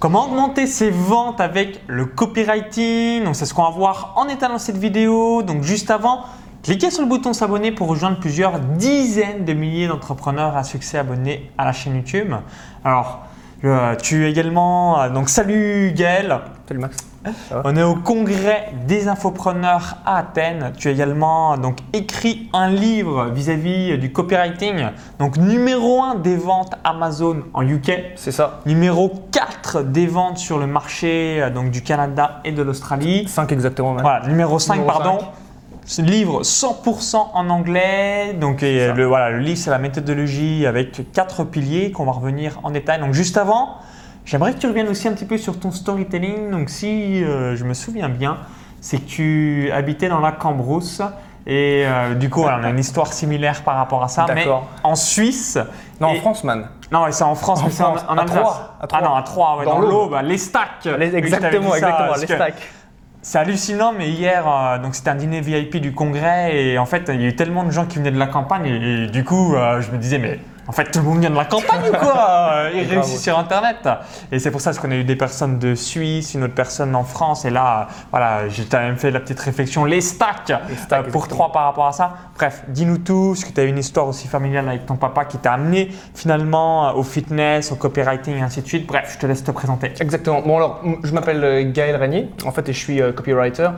Comment augmenter ses ventes avec le copywriting? Donc c'est ce qu'on va voir en état dans cette vidéo. Donc juste avant, cliquez sur le bouton s'abonner pour rejoindre plusieurs dizaines de milliers d'entrepreneurs à succès abonnés à la chaîne YouTube. Alors, euh, tu également euh, donc salut Gaël. Salut Max. On est au congrès des infopreneurs à Athènes. Tu as également donc écrit un livre vis-à-vis du copywriting. Donc numéro 1 des ventes Amazon en UK. C'est ça. Numéro 4 des ventes sur le marché euh, donc du Canada et de l'Australie. 5 exactement même. Voilà, numéro 5 Numéro pardon. cinq. Ce livre 100% en anglais. Donc et, le, voilà, le livre c'est la méthodologie avec quatre piliers qu'on va revenir en détail. Donc juste avant, j'aimerais que tu reviennes aussi un petit peu sur ton storytelling. Donc si euh, je me souviens bien, c'est que tu habitais dans la Cambrousse. Et euh, du coup, on a une histoire similaire par rapport à ça. Mais en Suisse. Non, en France, man. Non, c'est en France, En mais c'est en, en à Alsace. Troyes, à Troyes. Ah non, à Troyes, ouais, Dans dans, l'Aube. les stacks. Les- exactement, ça, exactement, les stacks. C'est hallucinant, mais hier, euh, donc c'était un dîner VIP du congrès et en fait, il y a eu tellement de gens qui venaient de la campagne et, et du coup, euh, je me disais, mais en fait, tout le monde vient de la campagne ou quoi Euh, Grave. réussissent sur Internet. Et c'est pour ça qu'on a eu des personnes de Suisse, une autre personne en France et là, voilà, j'ai quand même fait la petite réflexion, les stacks, Les stacks, euh, pour trois par rapport à ça. Bref, dis-nous tout, est-ce que tu as une histoire aussi familiale avec ton papa qui t'a amené finalement euh, au fitness, au copywriting et ainsi de suite. Bref, je te laisse te présenter. Exactement. Bon alors, je m'appelle Gaël Régnier, en fait, et je suis copywriter.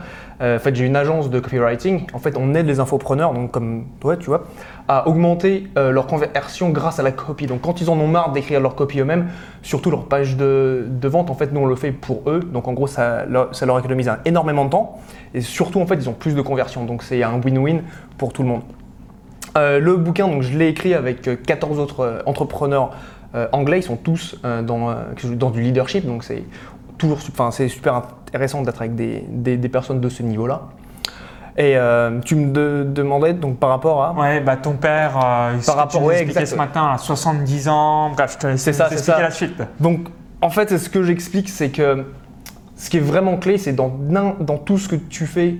Euh, en fait, j'ai une agence de copywriting. En fait, on aide les infopreneurs, donc comme toi, tu vois, à augmenter euh, leur conversion grâce à la copie. Donc, quand ils en ont marre d'écrire leur copie eux-mêmes, surtout leur page de, de vente, en fait, nous, on le fait pour eux. Donc, en gros, ça leur, ça leur économise un- énormément de temps. Et surtout, en fait, ils ont plus de conversion. Donc, c'est un win-win pour tout le monde. Euh, le bouquin, donc, je l'ai écrit avec euh, 14 autres euh, entrepreneurs euh, anglais. Ils sont tous dans, dans du leadership, donc c'est toujours, enfin, c'est super intéressant d'être avec des- des personnes de ce niveau-là. Et euh, tu me de- demandais donc par rapport à. Ouais, bah ton père, euh, que rapport- tu ouais, ce matin, à 70 ans. Bref, je te laisse C'est ça, expliquer ça. la suite. Donc, en fait, ce que j'explique, c'est que ce qui est vraiment clé, c'est dans, dans tout ce que tu fais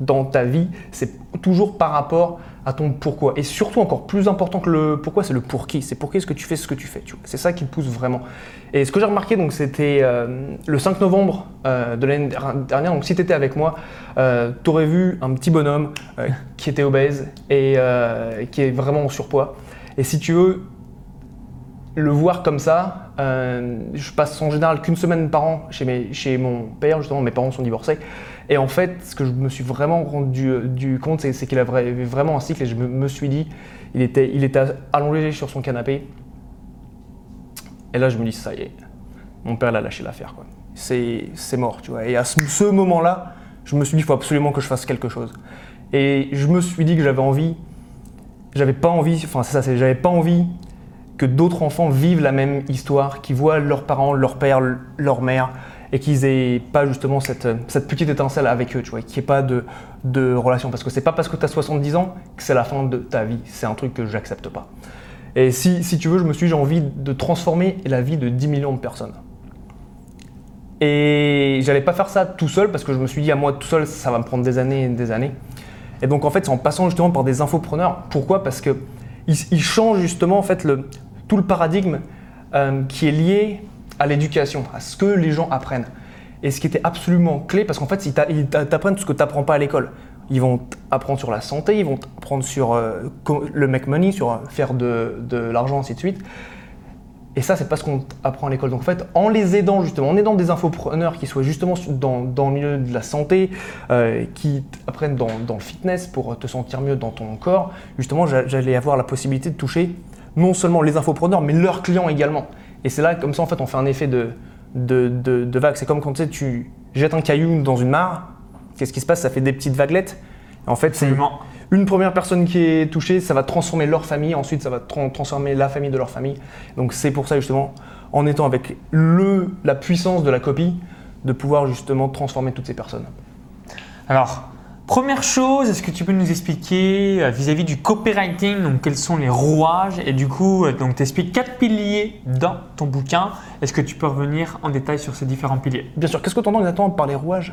dans ta vie, c'est toujours par rapport à ton pourquoi. Et surtout, encore plus important que le pourquoi, c'est le pour qui. C'est pour qui est-ce que tu fais ce que tu fais. C'est ça qui te pousse vraiment. Et ce que j'ai remarqué, donc, c'était euh, le 5 novembre euh, de l'année dernière. Donc, si tu étais avec moi, tu aurais vu un petit bonhomme euh, qui était obèse et euh, qui est vraiment en surpoids. Et si tu veux, le voir comme ça, euh, je passe en général qu'une semaine par an chez, mes, chez mon père, justement, mes parents sont divorcés. Et en fait, ce que je me suis vraiment rendu euh, compte, c'est, qu'il avait vraiment un cycle et je me, suis dit, il était, allongé sur son canapé. Et là, je me dis, ça y est, mon père l'a lâché l'affaire. C'est, mort, tu vois. Et à ce, moment-là, je me suis dit, il faut absolument que je fasse quelque chose. Et je me suis dit que j'avais envie, j'avais pas envie, enfin c'est ça, j'avais pas envie que d'autres enfants vivent la même histoire, qu'ils voient leurs parents, leur père, leur mère, et qu'ils aient pas justement cette, petite étincelle avec eux, tu vois, qu'il n'y ait pas de, relation. Parce que c'est pas parce que tu as 70 ans que c'est la fin de ta vie. C'est un truc que j'accepte pas. Et si, tu veux, je me suis dit, j'ai envie de transformer la vie de 10 millions de personnes. Et j'allais pas faire ça tout seul parce que je me suis dit, à moi tout seul, ça va me prendre des années et des années. Et donc en fait, c'est en passant justement par des infopreneurs. Pourquoi? Parce que ils, ils changent justement en fait tout le paradigme euh, qui est lié à l'éducation, à ce que les gens apprennent. Et ce qui était absolument clé, parce qu'en fait, ils t'a- ils t'a- t'apprennent ce que tu n'apprends pas à l'école. Ils vont apprendre sur la santé, ils vont apprendre sur euh, le make money, sur euh, faire de, l'argent, ainsi de suite. Et ça, c'est pas ce qu'on apprend à l'école. Donc en fait, en les aidant justement, en aidant des infopreneurs qui soient justement dans, le milieu de la santé, euh, qui apprennent dans, le fitness pour te sentir mieux dans ton corps, justement, j'a- j'allais avoir la possibilité de toucher non seulement les infopreneurs, mais leurs clients également. Et c'est là, comme ça, en fait, on fait un effet de, de, de, de vague. C'est comme quand tu sais, tu jettes un caillou dans une mare, qu'est-ce qui se passe? Ça fait des petites vaguelettes. Et en fait, c'est une première personne qui est touchée, ça va transformer leur famille, ensuite ça va tran- transformer la famille de leur famille. Donc c'est pour ça justement, en étant avec le, la puissance de la copie, de pouvoir justement transformer toutes ces personnes. Alors, Première chose, est-ce que tu peux nous expliquer euh, vis-à-vis du copywriting, donc quels sont les rouages? Et du coup, euh, donc tu expliques quatre piliers dans ton bouquin. Est-ce que tu peux revenir en détail sur ces différents piliers? Bien sûr, qu'est-ce que tu entends exactement par les rouages?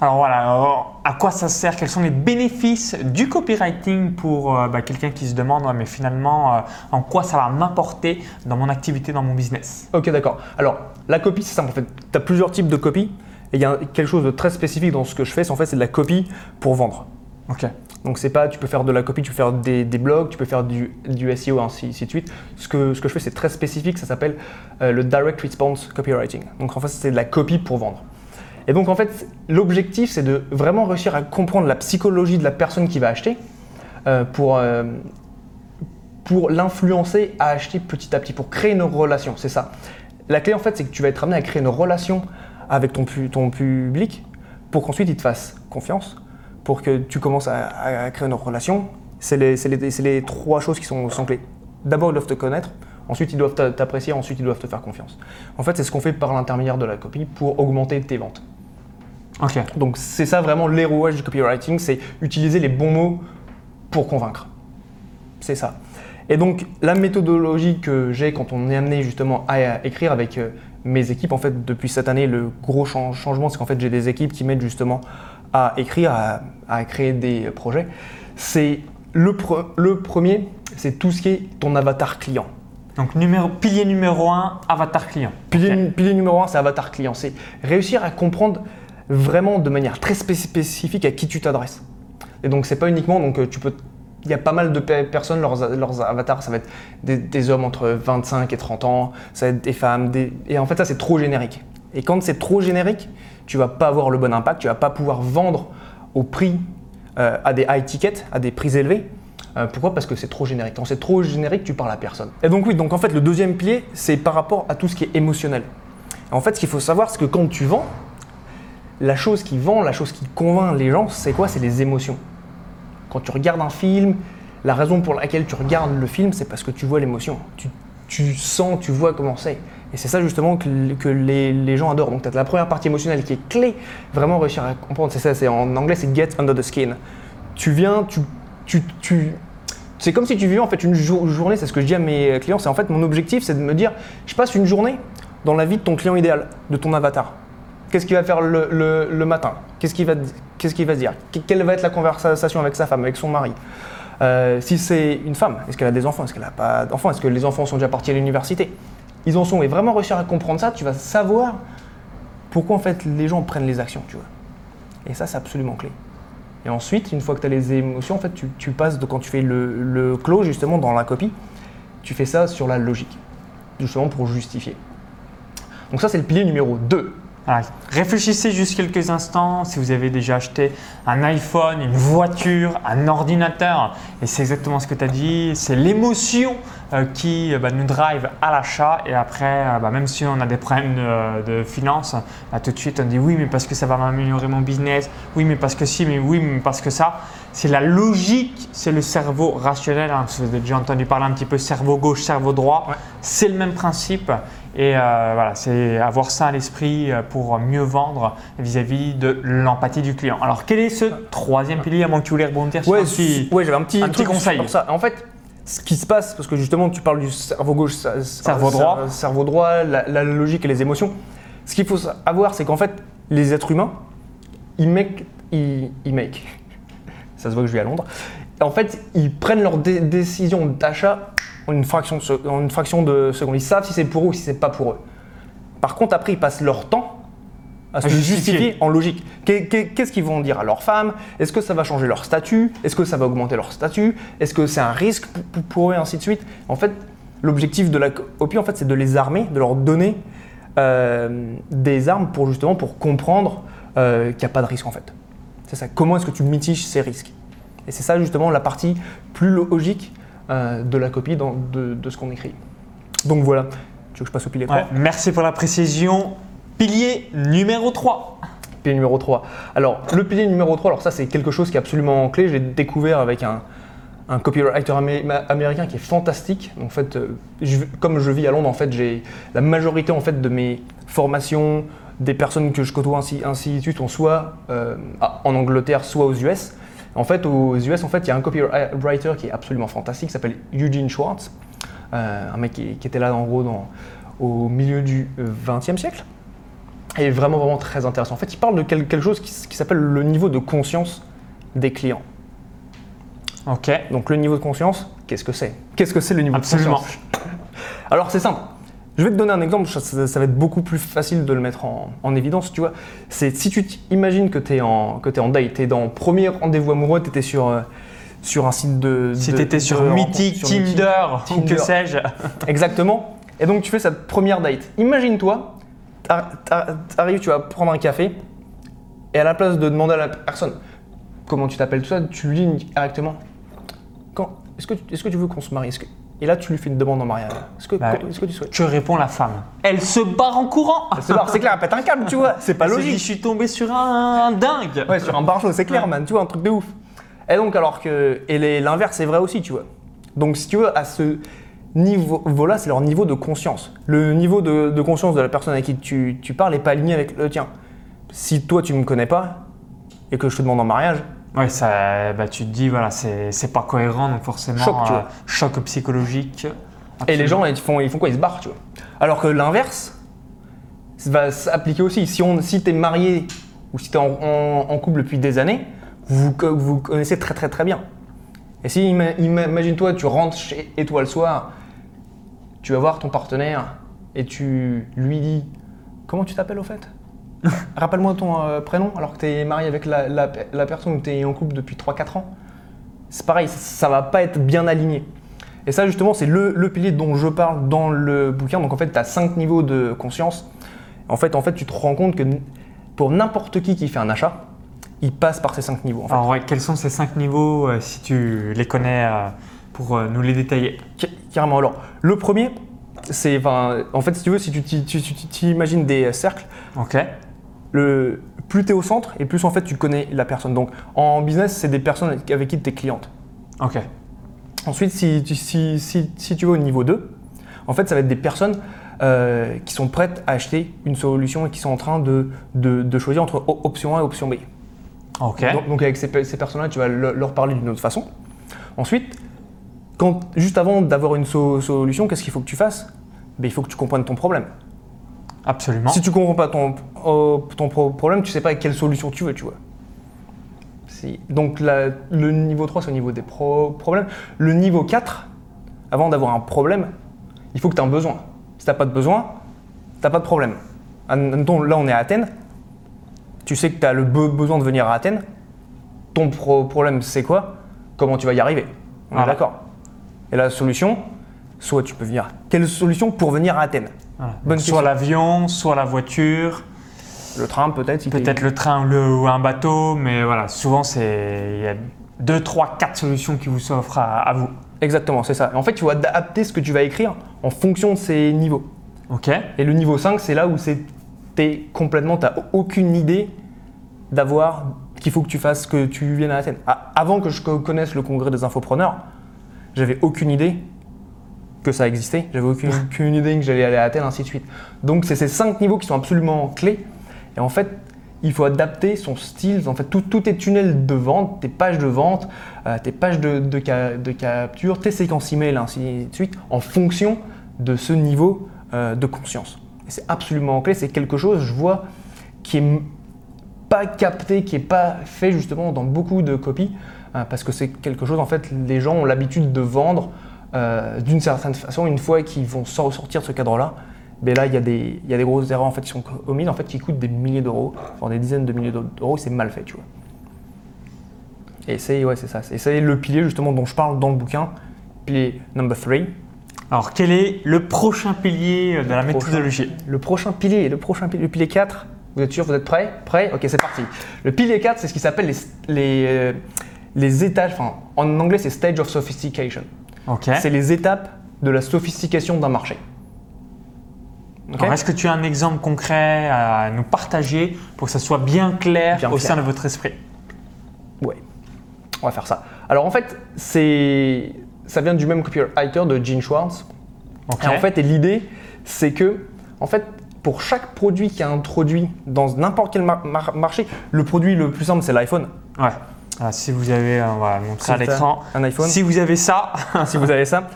Alors voilà, alors, à quoi ça sert? Quels sont les bénéfices du copywriting pour euh, bah, quelqu'un qui se demande, Ouais, mais finalement, euh, en quoi ça va m'apporter dans mon activité, dans mon business? Ok, d'accord. Alors, la copie, c'est simple. En fait, tu as plusieurs types de copies. Et il y a quelque chose de très spécifique dans ce que je fais, c'est en fait, c'est de la copie pour vendre. Ok. Donc, c'est pas, tu peux faire de la copie, tu peux faire des, des blogs, tu peux faire du, du SEO, ainsi, ainsi de suite. Ce que, ce que je fais, c'est très spécifique, ça s'appelle euh, le Direct Response Copywriting. Donc, en fait, c'est de la copie pour vendre. Et donc, en fait, l'objectif, c'est de vraiment réussir à comprendre la psychologie de la personne qui va acheter euh, pour, euh, pour l'influencer à acheter petit à petit, pour créer une relation. C'est ça. La clé, en fait, c'est que tu vas être amené à créer une relation avec ton, pu- ton public pour qu'ensuite il te fasse confiance, pour que tu commences à, à créer une relation. C'est les, trois choses qui sont, sont clés. D'abord, ils doivent te connaître. Ensuite, ils doivent t'a- t'apprécier. Ensuite, ils doivent te faire confiance. En fait, c'est ce qu'on fait par l'intermédiaire de la copie pour augmenter tes ventes. Ok. Donc c'est ça vraiment les rouages du copywriting, c'est utiliser les bons mots pour convaincre. C'est ça. Et donc la méthodologie que j'ai quand on est amené justement à écrire avec euh, mes équipes, en fait depuis cette année, le gros chan- changement, c'est qu'en fait j'ai des équipes qui m'aident justement à écrire, à, à créer des projets. C'est le, pre- le premier, c'est tout ce qui est ton avatar client. Donc numéro, pilier numéro 1, avatar client. Pilier, numéro un, c'est avatar client. C'est réussir à comprendre vraiment de manière très spé- spécifique à qui tu t'adresses. Et donc, c'est pas uniquement, donc euh, tu peux. Il y a pas mal de pe- personnes, leurs, avatars, ça va être des, hommes entre 25 et 30 ans, ça va être des femmes, et en fait, ça, c'est trop générique. Et quand c'est trop générique, tu vas pas avoir le bon impact, tu vas pas pouvoir vendre au prix, euh, à des high tickets, à des prix élevés. Euh, pourquoi? Parce que c'est trop générique. Quand c'est trop générique, tu parles à personne. Et donc oui, donc en fait, le deuxième pilier, c'est par rapport à tout ce qui est émotionnel. En fait, ce qu'il faut savoir, c'est que quand tu vends, la chose qui vend, la chose qui convainc les gens, c'est quoi? C'est les émotions. Quand tu regardes un film, la raison pour laquelle tu regardes le film, c'est parce que tu vois l'émotion. Tu, sens, tu vois comment c'est. Et c'est ça justement que, les, gens adorent. Donc tu la première partie émotionnelle qui est clé, vraiment réussir à comprendre. C'est ça, c'est en anglais, c'est get under the skin. Tu viens, tu, tu, c'est comme si tu vivais en fait une jour- journée, c'est ce que je dis à mes clients, c'est en fait mon objectif, c'est de me dire, je passe une journée dans la vie de ton client idéal, de ton avatar. Qu'est-ce qu'il va faire le, matin Qu'est-ce qu'il va, dire Que- Quelle va être la conversation avec sa femme, avec son mari Euh, Si c'est une femme, est-ce qu'elle a des enfants Est-ce qu'elle n'a pas d'enfants Est-ce que les enfants sont déjà partis à l'université Ils en sont. Et vraiment réussir à comprendre ça, tu vas savoir pourquoi en fait les gens prennent les actions, tu vois. Et ça, c'est absolument clé. Et ensuite, une fois que tu as les émotions, en fait, tu, tu passes de quand tu fais le, le clos, justement, dans la copie, tu fais ça sur la logique, justement pour justifier. Donc ça, c'est le pilier numéro 2. Voilà. Réfléchissez juste quelques instants si vous avez déjà acheté un iPhone, une voiture, un ordinateur. Et c'est exactement ce que tu as dit. C'est l'émotion euh, qui euh, bah, nous drive à l'achat. Et après, euh, bah, même si on a des problèmes de, de finances, bah, tout de suite on dit oui, mais parce que ça va m'améliorer mon business. Oui, mais parce que si, mais oui, mais parce que ça. C'est la logique, c'est le cerveau rationnel. hein. Vous avez déjà entendu parler un petit peu cerveau gauche, cerveau droit. Ouais. C'est le même principe. Et euh, voilà, c'est avoir ça à l'esprit euh, pour mieux vendre vis-à-vis de l'empathie du client. Alors, quel est ce troisième pilier, à moins que tu voulais rebondir sur Ouais, petit... ouais, j'avais un petit, un petit truc conseil. sur ça. En fait, ce qui se passe, parce que justement, tu parles du cerveau gauche, cer- Cerveau cer- droit. cerveau droit, la, la logique et les émotions. Ce qu'il faut savoir, c'est qu'en fait, les êtres humains, ils make, ils, ils make. Ça se voit que je vis à Londres. En fait, ils prennent leur dé- décision d'achat en une fraction de, se- en une fraction de seconde. Ils savent si c'est pour eux ou si c'est pas pour eux. Par contre, après, ils passent leur temps à se justifier. justifier en logique. Qu'est- qu'est- Qu'est-ce qu'ils vont dire à leur femme Est-ce que ça va changer leur statut? Est-ce que ça va augmenter leur statut? Est-ce que c'est un risque pour eux et ainsi de suite? En fait, l'objectif de la copie, en fait, c'est de les armer, de leur donner euh, des armes pour justement pour comprendre euh, qu'il n'y a pas de risque en fait. C'est ça. Comment est-ce que tu mitiges ces risques? Et c'est ça justement la partie plus logique euh, de la copie dans- de, de ce qu'on écrit. Donc voilà. Tu veux que je passe au pilier 3 Ouais, merci pour la précision. Pilier numéro 3. Pilier numéro 3. Alors, le pilier numéro 3, alors ça, c'est quelque chose qui est absolument clé. Je l'ai découvert avec un, un copywriter amé- américain qui est fantastique. En fait, euh, je- comme je vis à Londres, en fait, j'ai la majorité en fait, de mes formations, des personnes que je côtoie ainsi, ainsi de suite sont soit euh, en Angleterre, soit aux US. En fait, aux US, en fait, il y a un copywriter qui est absolument fantastique, qui s'appelle Eugene Schwartz, euh, un mec qui, qui était là en gros dans, au milieu du XXe siècle. Et vraiment, vraiment très intéressant. En fait, il parle de quel- quelque chose qui, s'appelle le niveau de conscience des clients. Ok. Donc le niveau de conscience, qu'est-ce que c'est? Qu'est-ce que c'est le niveau Absolument. de conscience? Alors c'est simple. Je vais te donner un exemple, ça, ça- ça va être beaucoup plus facile de le mettre en, en évidence, tu vois. C'est si tu imagines que tu es en, que t'es en date, tu es dans premier rendez-vous amoureux, tu étais sur, euh, sur un site de... Si de- tu étais de sur rencontre, Mythic, sur. Tinder, ou que sais-je. Exactement. Et donc tu fais cette première date. Imagine-toi, t'ar- t'ar- t'arrives, tu vas prendre un café, et à la place de demander à la personne comment tu t'appelles, tout ça, tu lui dis directement est-ce que, tu- est-ce que tu veux qu'on se marie? Et là, tu lui fais une demande en mariage. Est-ce que, Bah, est-ce que tu souhaites? Tu réponds la femme. Elle se barre en courant. C'est barre, c'est clair, elle pète un câble, tu vois. C'est pas Elle se dit, logique. je suis tombé sur un, un dingue. Ouais, sur un barjot, c'est clair, Ouais. man, tu vois, un truc de ouf. Et donc, alors que. Et l'inverse, c'est vrai aussi, tu vois. Donc, si tu veux, à ce niveau-là, c'est leur niveau de conscience. Le niveau de, de conscience de la personne avec qui tu, tu parles n'est pas aligné avec le tien. Si toi, tu ne me connais pas et que je te demande en mariage, Ouais, ça, bah, tu te dis, voilà, c'est pas cohérent, donc forcément, Choc, tu vois. choc psychologique. et les gens, ils font, ils font quoi? Ils se barrent, tu vois. Alors que l'inverse va s'appliquer aussi. Si, on, si tu es marié ou si tu es en, en- en couple depuis des années, vous vous connaissez très très très bien. Et si, ima- ima- imagine-toi, tu rentres chez et toi le soir, tu vas voir ton partenaire et tu lui dis Comment tu t'appelles au fait? Rappelle-moi ton euh, prénom alors que tu es marié avec la, la- la personne où tu es en couple depuis 3-4 ans. C'est pareil, ça, va pas être bien aligné. Et ça, justement, c'est le, le pilier dont je parle dans le bouquin. Donc, en fait, tu as 5 niveaux de conscience. En fait, en fait, tu te rends compte que pour n'importe qui qui fait un achat, il passe par ces 5 niveaux. En fait. Alors, ouais, quels sont ces cinq niveaux, euh, si tu les connais, euh, pour nous les détailler? Ca- Carrément. Alors, le premier, c'est. En fait, si tu veux, si tu t'imagines des cercles, Ok. Le, plus tu es au centre et plus en fait tu connais la personne. Donc, en business, c'est des personnes avec qui tu es cliente. Ok. Ensuite, si, tu- si, si, si tu vas au niveau 2, en fait, ça va être des personnes euh, qui sont prêtes à acheter une solution et qui sont en train de, de, de choisir entre option A et option B. Ok. Donc, donc avec ces, pe- ces personnes-là, tu vas le- leur parler d'une autre façon. Ensuite, quand, juste avant d'avoir une so- solution, qu'est-ce qu'il faut que tu fasses? Ben, Il faut que tu comprennes ton problème. Absolument. Si tu comprends pas ton, euh, ton pro- problème, tu sais pas quelle solution tu veux, tu vois. Si- Donc la- le niveau 3, c'est au niveau des pro- problèmes. Le niveau 4, avant d'avoir un problème, il faut que tu aies un besoin. Si tu n'as pas de besoin, tu n'as pas de problème. Admettons, là, on est à Athènes. Tu sais que tu as le be- besoin de venir à Athènes. Ton pro- problème, c'est quoi? Comment tu vas y arriver? On est d'accord. Et la solution, soit tu peux venir. Quelle solution pour venir à Athènes? Voilà. bonne soit l'avion, soit la voiture, Le train, peut-être si peut-être le train ou, le- ou un bateau, mais voilà, souvent c'est il y a deux, trois, quatre solutions qui vous s'offrent à, à vous. Exactement, c'est ça. En fait, tu vas adapter ce que tu vas écrire en fonction de ces niveaux. Ok. Et le niveau 5, c'est là où c'est t'es complètement, tu aucune idée d'avoir qu'il faut que tu fasses que tu viennes à Athènes. A- Avant que je co- connaisse le congrès des infopreneurs, j'avais aucune idée que ça existait. J'avais aucune, aucune idée que j'allais aller à Athènes, ainsi de suite. Donc c'est ces cinq niveaux qui sont absolument clés. Et en fait, il faut adapter son style. En fait, tout, tout tes tunnels de vente, tes pages de vente, euh, tes pages de, de, ca- de capture, tes séquences email, ainsi de suite, en fonction de ce niveau euh, de conscience. Et c'est absolument clé. C'est quelque chose, je vois, qui est pas capté, qui est pas fait justement dans beaucoup de copies, euh, parce que c'est quelque chose, en fait, les gens ont l'habitude de vendre euh, d'une certaine façon. Une fois qu'ils vont sor- sortir de ce cadre-là, ben là, il y, a des- il y a des grosses erreurs en fait, qui sont commises, en fait, qui coûtent des milliers d'euros, enfin des dizaines de milliers d'euros, c'est mal fait, tu vois. Et c'est ouais, ça. Et c'est le pilier justement dont je parle dans le bouquin, pilier number 3. Alors quel est le prochain pilier de la prochain. méthodologie? Le prochain pilier, le prochain pilier, le pilier 4, vous êtes sûr, vous êtes prêts? Prêts? Ok, c'est parti. Le pilier 4, c'est ce qui s'appelle les, les, euh, les étages, enfin en anglais c'est stage of sophistication. C'est les étapes de la sophistication d'un marché. Est-ce que tu as un exemple concret à nous partager pour que ça soit bien clair Bien au clair. sein de votre esprit? Ouais, on va faire ça. Alors en fait, c'est ça vient du même copywriter de Gene Schwartz. Et en fait, et l'idée, c'est que, en fait, pour chaque produit qui est introduit dans n'importe quel mar- mar- marché, le produit le plus simple, c'est l'iPhone. Ouais. Ah, si vous avez, euh, on va le montrer à Si t'as l'écran. Un iPhone. Si vous avez ça, si vous avez ça.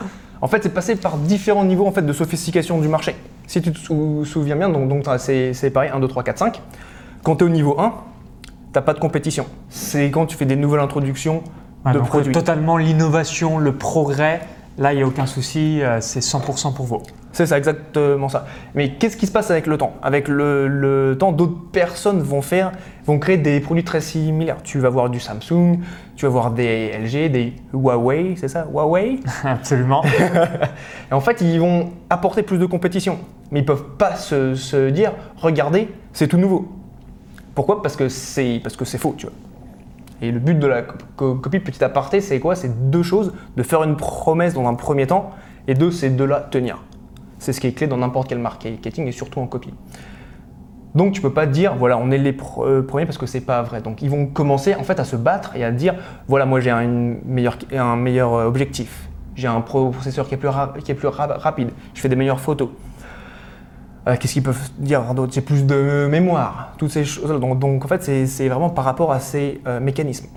En fait, c'est passé par différents niveaux en fait, de sophistication du marché. Si tu te sou- souviens bien, donc, donc t'as- c'est pareil, 1, 2, 3, 4, 5. Quand tu es au niveau 1, tu pas de compétition. C'est quand tu fais des nouvelles introductions de donc, produits. totalement l'innovation, le progrès. Là, il n'y a aucun souci, euh, c'est 100% pour vous. C'est ça, exactement ça. Mais qu'est-ce qui se passe avec le temps? Avec le, le temps, d'autres personnes vont faire, vont créer des produits très similaires. Tu vas voir du Samsung, tu vas voir des LG, des Huawei, c'est ça? Huawei? Absolument. Et en fait, ils vont apporter plus de compétition. Mais ils peuvent pas se, se dire, regardez, c'est tout nouveau. Pourquoi? Parce que c'est parce que c'est faux, tu vois. Et le but de la co- co- copie petit aparté, c'est quoi? C'est deux choses de faire une promesse dans un premier temps, et deux, c'est de la tenir. C'est ce qui est clé dans n'importe quel marketing et surtout en copie. Donc tu peux pas dire voilà on est les euh, premiers parce que c'est pas vrai. Donc ils vont commencer en fait à se battre et à dire voilà moi j'ai un, une meilleure- un meilleur objectif, j'ai un processeur qui est plus, rapide, je fais des meilleures photos. Euh, Qu'est-ce qu'ils peuvent dire d'autre? J'ai plus de mémoire, toutes ces choses. Donc, donc, en fait c'est- vraiment par rapport à ces euh, mécanismes.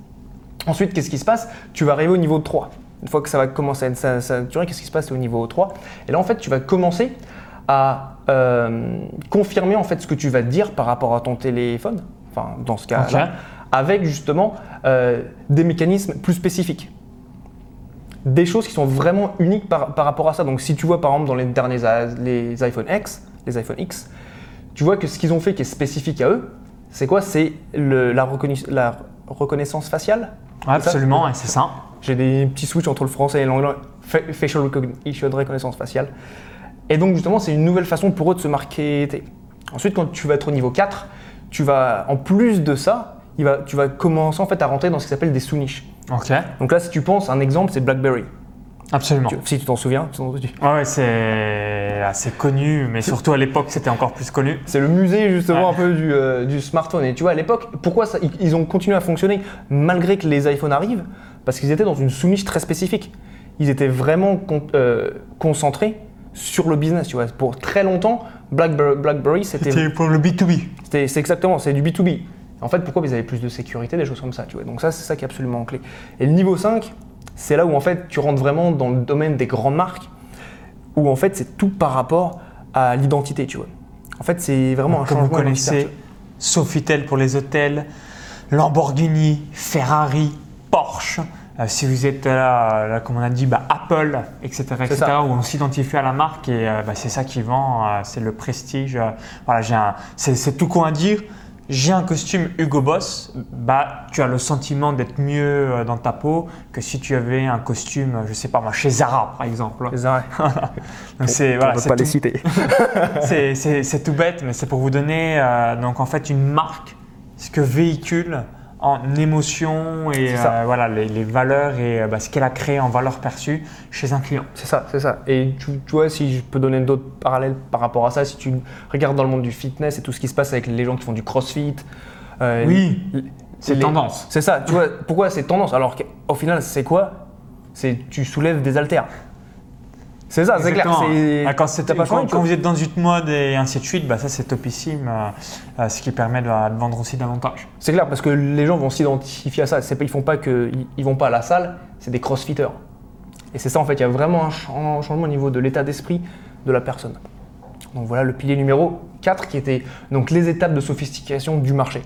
Ensuite qu'est-ce qui se passe? Tu vas arriver au niveau 3. Une fois que ça va commencer à sa- saturer, qu'est-ce qui se passe au niveau 3 Et là en fait tu vas commencer à euh, confirmer en fait ce que tu vas dire par rapport à ton téléphone, enfin dans ce cas-là, avec justement euh, des mécanismes plus spécifiques. Des choses qui sont vraiment uniques par, par rapport à ça. Donc si tu vois par exemple dans les derniers les iPhone X, les iPhone X, tu vois que ce qu'ils ont fait qui est spécifique à eux, c'est quoi? C'est la, reconnais- la reconnaissance faciale. Absolument, c'est ça. J'ai des petits switches entre le français et l'anglais. Fa- Facial recognition, reconnaissance faciale. Et donc justement, c'est une nouvelle façon pour eux de se marketer. Ensuite, quand tu vas être au niveau 4, tu vas, en plus de ça, il va, tu vas commencer en fait à rentrer dans ce qui s'appelle des sous-niches. Ok. Donc là, si tu penses, un exemple, c'est BlackBerry. Absolument. Tu- si tu t'en souviens, tu t'en- tu- Ouais, ouais, c'est assez connu, mais surtout à l'époque, c'était encore plus connu. c'est le musée justement Ouais. un peu du, euh, du smartphone. Et tu vois, à l'époque, pourquoi ça- ils- ont continué à fonctionner malgré que les iPhones arrivent? Parce qu'ils étaient dans une sous-niche très spécifique. Ils étaient vraiment con- euh, concentrés sur le business. Tu vois, pour très longtemps, BlackBerry, BlackBerry c'était C'était pour le B2B. C'était- C'est exactement, c'est du B2B. En fait, pourquoi Ils avaient plus de sécurité, des choses comme ça, tu vois. Donc ça, c'est ça qui est absolument clé. Et le niveau 5, c'est là où en fait tu rentres vraiment dans le domaine des grandes marques, où en fait c'est tout par rapport à l'identité, tu vois. En fait, c'est vraiment un Comme changement vous connaissez. Sofitel pour les hôtels, Lamborghini, Ferrari, Porsche. Euh, si vous êtes là, là, comme on a dit, bah, Apple, etc., etc., où on s'identifie à la marque et euh, bah, c'est ça qui vend, euh, c'est le prestige. voilà, j'ai un, c'est, c'est tout con à dire. J'ai un costume Hugo Boss, bah, tu as le sentiment d'être mieux euh, dans ta peau que si tu avais un costume, euh, je sais pas moi, chez Zara par exemple. Donc c'est voilà, on peut c'est pas les tout- citer. c'est tout bête, mais c'est pour vous donner euh, donc en fait une marque, ce que véhicule en émotion et euh, voilà les, les valeurs et euh, bah, ce qu'elle a créé en valeur perçue chez un client. C'est ça, c'est ça. Et tu, tu vois, si je peux donner d'autres parallèles par rapport à ça, si tu regardes dans le monde du fitness et tout ce qui se passe avec les gens qui font du crossfit. euh, Oui, c'est tendance. C'est ça, tu vois, pourquoi c'est tendance? Alors qu'au final, c'est quoi? C'est tu soulèves des haltères. C'est ça, c'est clair. Ah, Quand, pas vous êtes dans une mode et ainsi de suite, bah, ça c'est topissime, euh, euh, ce qui permet de, de vendre aussi davantage. C'est clair parce que les gens vont s'identifier à ça. Pas, ils font pas que, ils, vont pas à la salle, c'est des crossfitters. Et c'est ça en fait, il y a vraiment un chan- changement au niveau de l'état d'esprit de la personne. Donc voilà le pilier numéro 4 qui était donc les étapes de sophistication du marché.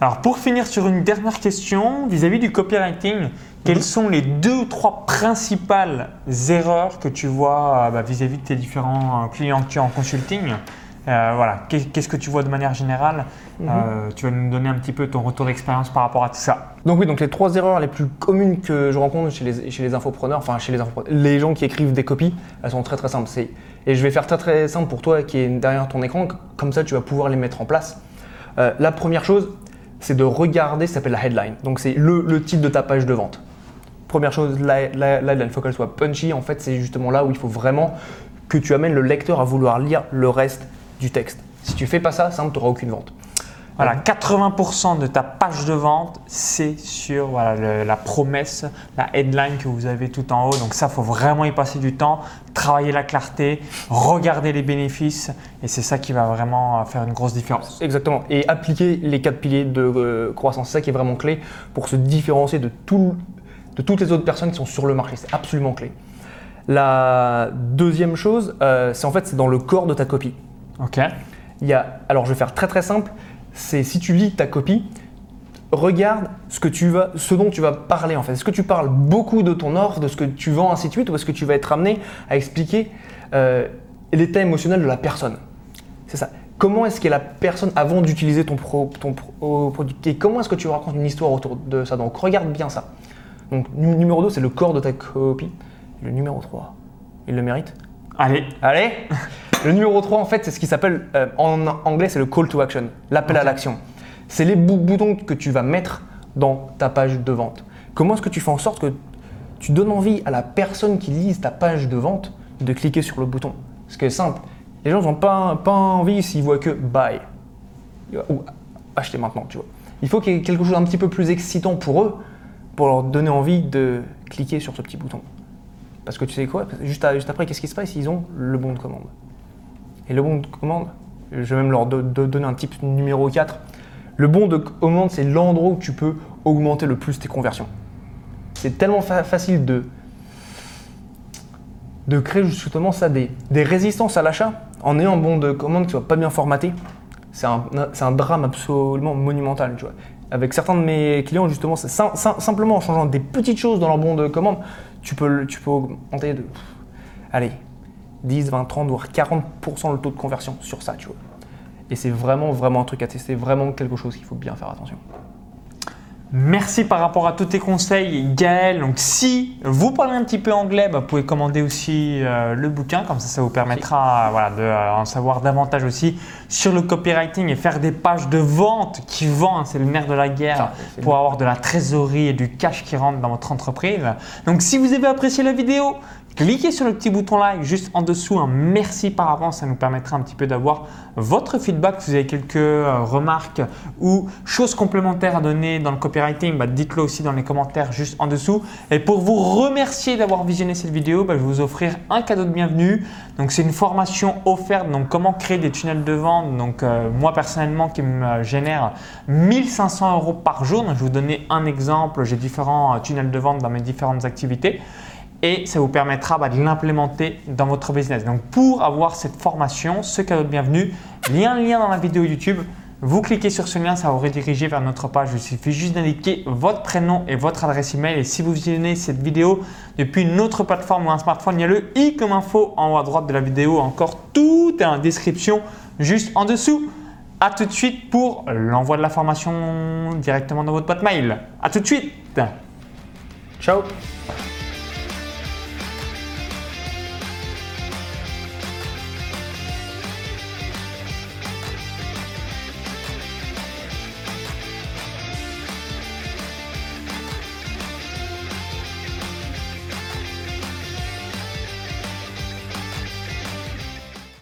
Alors pour finir sur une dernière question vis-à-vis du copywriting, quelles sont les deux ou trois principales erreurs que tu vois euh, bah, vis-à-vis de tes différents euh, clients que tu as en consulting? Euh, Voilà, Qu'est- qu'est-ce que tu vois de manière générale? Euh, Tu vas nous donner un petit peu ton retour d'expérience par rapport à tout ça. Donc oui, donc les trois erreurs les plus communes que je rencontre chez les, chez les infopreneurs, enfin chez les infopreneurs, les gens qui écrivent des copies, elles sont très très simples. Et je vais faire très très simple pour toi qui est derrière ton écran, comme ça tu vas pouvoir les mettre en place. Euh, la première chose, c'est de regarder, ça s'appelle la headline. Donc c'est le, titre de ta page de vente. Première chose, la, headline, il faut qu'elle soit punchy. En fait, c'est justement là où il faut vraiment que tu amènes le lecteur à vouloir lire le reste du texte. Si tu fais pas ça, simple, tu n'auras aucune vente. Voilà, 80% de ta page de vente, c'est sur voilà, le- la promesse, la headline que vous avez tout en haut. Donc ça, faut vraiment y passer du temps, travailler la clarté, regarder les bénéfices, et c'est ça qui va vraiment faire une grosse différence. Exactement. Et appliquer les quatre piliers de euh, croissance, c'est ça qui est vraiment clé pour se différencier de, tout- de toutes les autres personnes qui sont sur le marché. C'est absolument clé. La deuxième chose, euh, c'est en fait c'est dans le corps de ta copie. Ok Il y a, alors je vais faire très très simple, c'est si tu lis ta copie, regarde ce, que tu vas, ce dont tu vas parler en fait. Est-ce que tu parles beaucoup de ton offre, de ce que tu vends, ainsi de suite, ou est-ce que tu vas être amené à expliquer euh, l'état émotionnel de la personne? C'est ça. Comment est-ce qu'est la personne avant d'utiliser ton, pro- ton pro- produit Et comment est-ce que tu racontes une histoire autour de ça? Donc regarde bien ça. Donc nu- numéro 2, c'est le corps de ta copie. Le numéro 3, il le mérite Allez, Allez Le numéro 3, en fait, c'est ce qui s'appelle, euh, en anglais, c'est le call to action, l'appel à l'action. C'est les bou- boutons que tu vas mettre dans ta page de vente. Comment est-ce que tu fais en sorte que tu donnes envie à la personne qui lise ta page de vente de cliquer sur le bouton? Parce que c'est simple, les gens n'ont pas, pas envie s'ils voient que buy ou acheter maintenant, tu vois. Il faut qu'il y ait quelque chose d'un petit peu plus excitant pour eux pour leur donner envie de cliquer sur ce petit bouton. Parce que tu sais quoi? Juste, à- juste après, qu'est-ce qui se passe? Ils ont le bon de commande. Et le bon de commande, je vais même leur do- do- donner un type numéro 4. Le bon de commande, c'est l'endroit où tu peux augmenter le plus tes conversions. C'est tellement fa- facile de, de créer justement ça, des, des résistances à l'achat en ayant un bon de commande qui soit pas bien formaté. C'est un, un drame absolument monumental, tu vois. Avec certains de mes clients, justement, simplement en changeant des petites choses dans leur bon de commande, tu peux, tu peux augmenter de, allez, 10, 20, 30, voire 40% le taux de conversion sur ça, tu vois. Et c'est vraiment, vraiment un truc à tester, vraiment quelque chose qu'il faut bien faire attention. Merci par rapport à tous tes conseils, Gaël. Donc, si vous parlez un petit peu anglais, bah, vous pouvez commander aussi euh, le bouquin. Comme ça, ça vous permettra euh, voilà, de euh, en savoir davantage aussi sur le copywriting et faire des pages de vente qui vendent. C'est le nerf de la guerre Ça, pour bien. avoir de la trésorerie et du cash qui rentre dans votre entreprise. Donc, si vous avez apprécié la vidéo, cliquez sur le petit bouton like juste en dessous. Un merci par avance. Ça nous permettra un petit peu d'avoir votre feedback. Si vous avez quelques euh, remarques ou choses complémentaires à donner dans le copywriting, bah, dites-le aussi dans les commentaires juste en dessous. Et pour vous remercier d'avoir visionné cette vidéo, bah, je vais vous offrir un cadeau de bienvenue. Donc c'est une formation offerte. Donc comment créer des tunnels de vente? Donc euh, moi personnellement qui me génère 1500 euros par jour. Je vais vous donner un exemple. J'ai différents euh, tunnels de vente dans mes différentes activités et ça vous permettra bah, de l'implémenter dans votre business. Donc pour avoir cette formation, ce cadeau de bienvenue, il y a un lien dans la vidéo YouTube. Vous cliquez sur ce lien, ça va vous rediriger vers notre page. Il suffit juste d'indiquer votre prénom et votre adresse email. Et si vous visionnez cette vidéo depuis une autre plateforme ou un smartphone, il y a le i comme info en haut à droite de la vidéo. Encore tout est en description juste en dessous. A tout de suite pour l'envoi de la formation directement dans votre boîte mail. A tout de suite Ciao